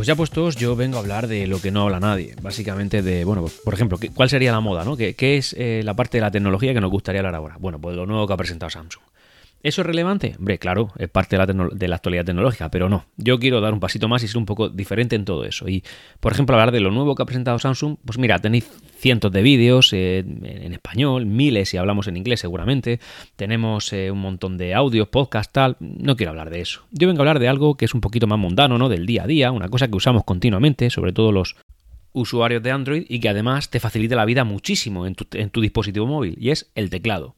Pues ya puestos, yo vengo a hablar de lo que no habla nadie. Básicamente de, bueno, pues, por ejemplo, ¿cuál sería la moda, no? ¿Qué, es eh, la parte de la tecnología que nos gustaría hablar ahora? Bueno, pues lo nuevo que ha presentado Samsung. ¿Eso es relevante? Hombre, claro, es parte de la, de la, actualidad tecnológica, pero no. Yo quiero dar un pasito más y ser un poco diferente en todo eso. Y, por ejemplo, hablar de lo nuevo que ha presentado Samsung, pues mira, tenéis cientos de vídeos eh, en español, miles si hablamos en inglés seguramente, tenemos eh, un montón de audios, podcast, tal. No quiero hablar de eso. Yo vengo a hablar de algo que es un poquito más mundano, ¿no? Del día a día, una cosa que usamos continuamente, sobre todo los usuarios de Android y que además te facilita la vida muchísimo en tu, en tu dispositivo móvil, y es el teclado.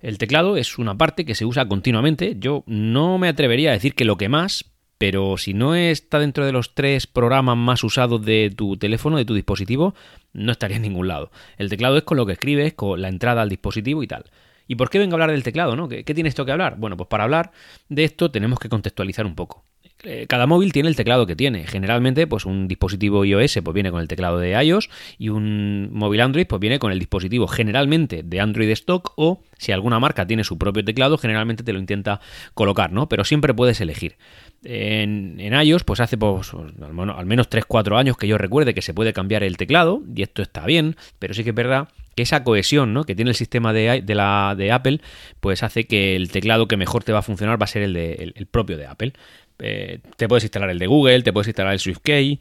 El teclado es una parte que se usa continuamente. Yo no me atrevería a decir que lo que más, pero si no está dentro de los tres programas más usados de tu teléfono, de tu dispositivo, no estaría en ningún lado. El teclado es con lo que escribes, con la entrada al dispositivo y tal. ¿Y por qué vengo a hablar del teclado? ¿no? ¿Qué, ¿Qué, tiene esto que hablar? Bueno, pues para hablar de esto tenemos que contextualizar un poco. Eh, cada móvil tiene el teclado que tiene. Generalmente, pues un dispositivo iOS pues viene con el teclado de iOS y un móvil Android pues viene con el dispositivo generalmente de Android stock o si alguna marca tiene su propio teclado, generalmente te lo intenta colocar, ¿no? Pero siempre puedes elegir. En, iOS, pues hace pues, al menos 3-4 años que yo recuerde que se puede cambiar el teclado, y esto está bien, pero sí que es verdad que esa cohesión ¿no? que tiene el sistema de, Apple, pues hace que el teclado que mejor te va a funcionar va a ser el, el propio de Apple. Eh, te puedes instalar el de Google, te puedes instalar el SwiftKey,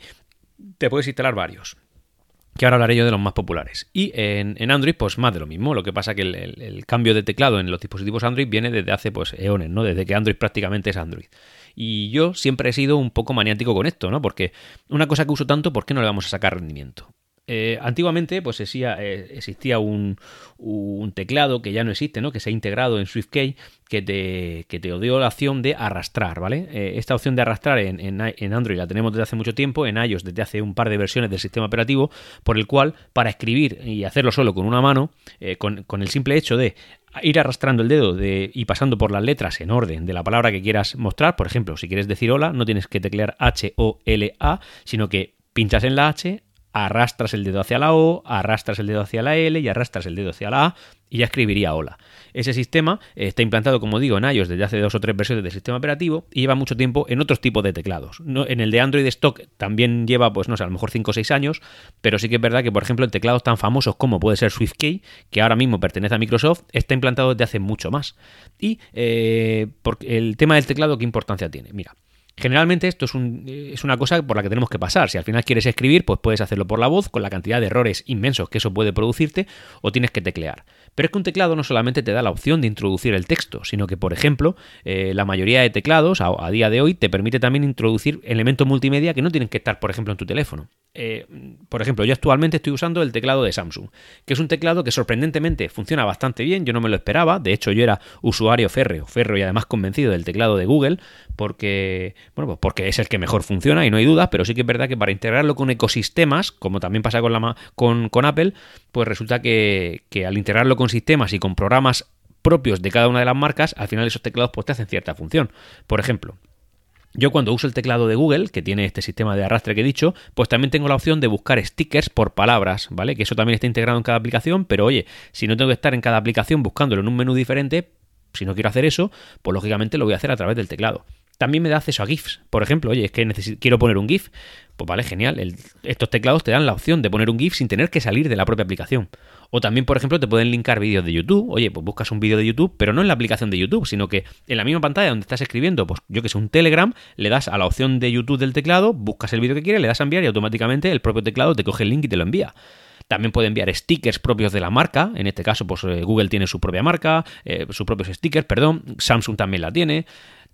te puedes instalar varios. Que ahora hablaré yo de los más populares. Y en, Android, pues más de lo mismo. Lo que pasa que el, cambio de teclado en los dispositivos Android viene desde hace pues eones, ¿no? Desde que Android prácticamente es Android. Y yo siempre he sido un poco maniático con esto, ¿no? Porque una cosa que uso tanto, ¿por qué no le vamos a sacar rendimiento? Eh, antiguamente, pues existía, eh, existía un, teclado que ya no existe, ¿no? Que se ha integrado en SwiftKey, que te, dio la opción de arrastrar, ¿vale? Eh, esta opción de arrastrar en, Android la tenemos desde hace mucho tiempo, en iOS desde hace un par de versiones del sistema operativo, por el cual, para escribir y hacerlo solo con una mano, con, el simple hecho de ir arrastrando el dedo de, y pasando por las letras en orden de la palabra que quieras mostrar. Por ejemplo, si quieres decir hola, no tienes que teclear H-O-L-A, sino que pinchas en la H, arrastras el dedo hacia la O, arrastras el dedo hacia la L y arrastras el dedo hacia la A y ya escribiría hola. Ese sistema está implantado, como digo, en iOS desde hace dos o tres versiones del sistema operativo y lleva mucho tiempo en otros tipos de teclados. No, en el de Android Stock también lleva, pues no sé, a lo mejor 5 o 6 años, pero sí que es verdad que, por ejemplo, en teclados tan famosos como puede ser SwiftKey, que ahora mismo pertenece a Microsoft, está implantado desde hace mucho más. Y eh, el tema del teclado, ¿qué importancia tiene? Mira, Generalmente esto es, un, es, una cosa por la que tenemos que pasar. Si al final quieres escribir, pues puedes hacerlo por la voz, con la cantidad de errores inmensos que eso puede producirte, o tienes que teclear. Pero es que un teclado no solamente te da la opción de introducir el texto, sino que, por ejemplo, eh, la mayoría de teclados a, a, día de hoy te permite también introducir elementos multimedia que no tienen que estar, por ejemplo, en tu teléfono. Eh, por ejemplo, yo actualmente estoy usando el teclado de Samsung, que es un teclado que sorprendentemente funciona bastante bien, yo no me lo esperaba, de hecho yo era usuario férreo, férreo y además convencido del teclado de Google, porque, bueno, pues porque es el que mejor funciona y no hay dudas, pero sí que es verdad que para integrarlo con ecosistemas, como también pasa con, Apple, pues resulta que, que al integrarlo con sistemas y con programas propios de cada una de las marcas, al final esos teclados pues te hacen cierta función. Por ejemplo, yo cuando uso el teclado de Google, que tiene este sistema de arrastre que he dicho, pues también tengo la opción de buscar stickers por palabras, ¿vale? Que eso también está integrado en cada aplicación, pero oye, si no tengo que estar en cada aplicación buscándolo en un menú diferente, si no quiero hacer eso, pues lógicamente lo voy a hacer a través del teclado. También me da acceso a GIFs. Por ejemplo, oye, es que quiero poner un GIF. Pues vale, genial. estos teclados te dan la opción de poner un GIF sin tener que salir de la propia aplicación. O también, por ejemplo, te pueden linkar vídeos de YouTube. Oye, pues buscas un vídeo de YouTube, pero no en la aplicación de YouTube, sino que en la misma pantalla donde estás escribiendo, pues yo que sé, un Telegram, le das a la opción de YouTube del teclado, buscas el vídeo que quieres, le das a enviar y automáticamente el propio teclado te coge el link y te lo envía. También puede enviar stickers propios de la marca. En este caso, pues eh, Google tiene su propia marca, eh, sus propios stickers, perdón. Samsung también la tiene.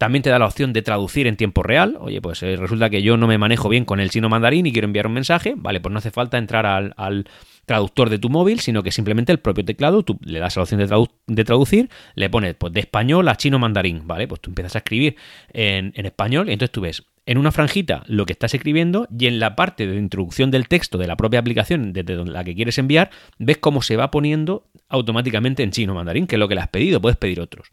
También te da la opción de traducir en tiempo real. Oye, pues eh, resulta que yo no me manejo bien con el chino mandarín y quiero enviar un mensaje. Vale, pues no hace falta entrar al, traductor de tu móvil, sino que simplemente el propio teclado, tú le das la opción de, traducir, le pones pues, de español a chino mandarín, ¿vale? Pues tú empiezas a escribir en, en, español y entonces tú ves en una franjita lo que estás escribiendo y en la parte de introducción del texto de la propia aplicación desde la que quieres enviar, ves cómo se va poniendo automáticamente en chino mandarín, que es lo que le has pedido, puedes pedir otros.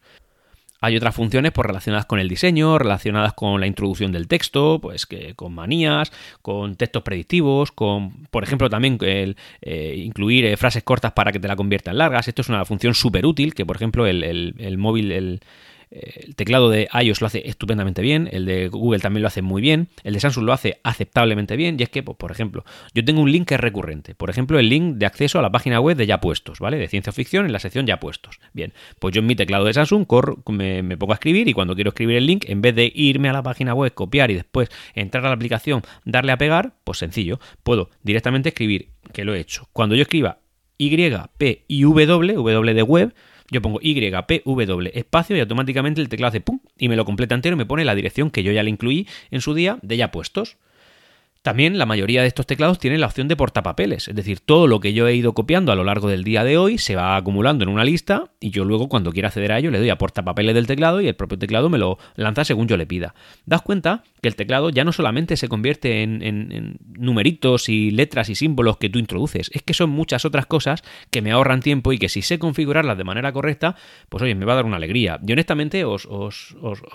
Hay otras funciones pues, relacionadas con el diseño, relacionadas con la introducción del texto, pues que con manías, con textos predictivos, con, por ejemplo, también el, eh, incluir eh, frases cortas para que te la conviertan largas. Esto es una función súper útil que, por ejemplo, el, móvil, el, Eh, el teclado de iOS lo hace estupendamente bien, el de Google también lo hace muy bien, el de Samsung lo hace aceptablemente bien, y es que, pues, por ejemplo, yo tengo un link que es recurrente, por ejemplo, el link de acceso a la página web de Ya Puestos, ¿vale? De ciencia ficción en la sección Ya Puestos. Bien, pues yo en mi teclado de Samsung corro, me, me pongo a escribir y cuando quiero escribir el link, en vez de irme a la página web, copiar y después entrar a la aplicación, darle a pegar, pues sencillo, puedo directamente escribir, que lo he hecho. Cuando yo escriba Y, P y W, W de web, yo pongo YPW espacio y automáticamente el teclado hace pum y me lo completa entero y me pone la dirección que yo ya le incluí en su día de ya puestos. También la mayoría de estos teclados tienen la opción de portapapeles, es decir, todo lo que yo he ido copiando a lo largo del día de hoy se va acumulando en una lista y yo luego cuando quiera acceder a ello le doy a portapapeles del teclado y el propio teclado me lo lanza según yo le pida. Das cuenta que el teclado ya no solamente se convierte en, numeritos y letras y símbolos que tú introduces, es que son muchas otras cosas que me ahorran tiempo y que si sé configurarlas de manera correcta, pues oye, me va a dar una alegría. Y honestamente os,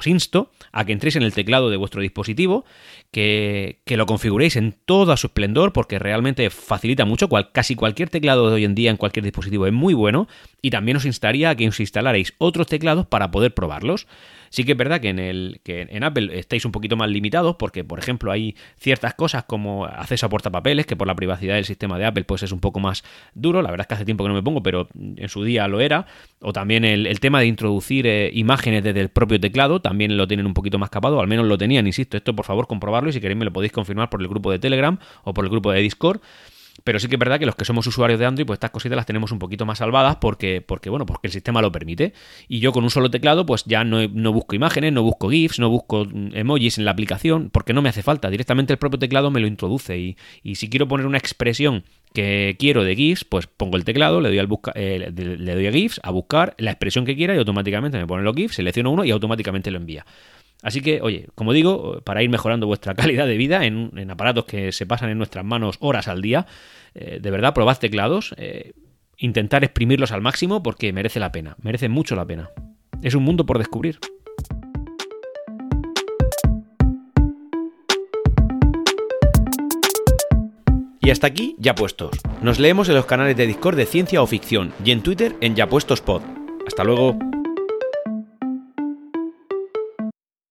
insto a que entréis en el teclado de vuestro dispositivo, que, que lo configuréis en todo su esplendor porque realmente facilita mucho. casi cualquier teclado de hoy en día en cualquier dispositivo es muy bueno y también os instaría a que os instalarais otros teclados para poder probarlos. Sí que es verdad que en, el, que en Apple estáis un poquito más limitados porque, por ejemplo, hay ciertas cosas como acceso a portapapeles que por la privacidad del sistema de Apple pues es un poco más duro. La verdad es que hace tiempo que no me pongo, pero en su día lo era. O también el, tema de introducir eh, imágenes desde el propio teclado también lo tienen un poquito más capado, al menos lo tenían, insisto. Esto por favor comprobarlo y si queréis me lo podéis confirmar por el grupo de Telegram o por el grupo de Discord. Pero sí que es verdad que los que somos usuarios de Android, pues estas cositas las tenemos un poquito más salvadas porque, porque bueno, porque el sistema lo permite. Y yo con un solo teclado, pues ya no, busco imágenes, no busco GIFs, no busco emojis en la aplicación, porque no me hace falta. Directamente el propio teclado me lo introduce. Y, y si quiero poner una expresión que quiero de GIFs, pues pongo el teclado, le doy, al busca, eh, le doy a GIFs, a buscar la expresión que quiera y automáticamente me pone los GIFs, selecciono uno y automáticamente lo envía. Así que, oye, como digo, para ir mejorando vuestra calidad de vida en, aparatos que se pasan en nuestras manos horas al día, eh, de verdad, probad teclados, eh, intentar exprimirlos al máximo porque merece la pena, merece mucho la pena. Es un mundo por descubrir. Y hasta aquí, ya puestos. Nos leemos en los canales de Discord de Ciencia o Ficción y en Twitter en Ya Puestos Pod. Hasta luego.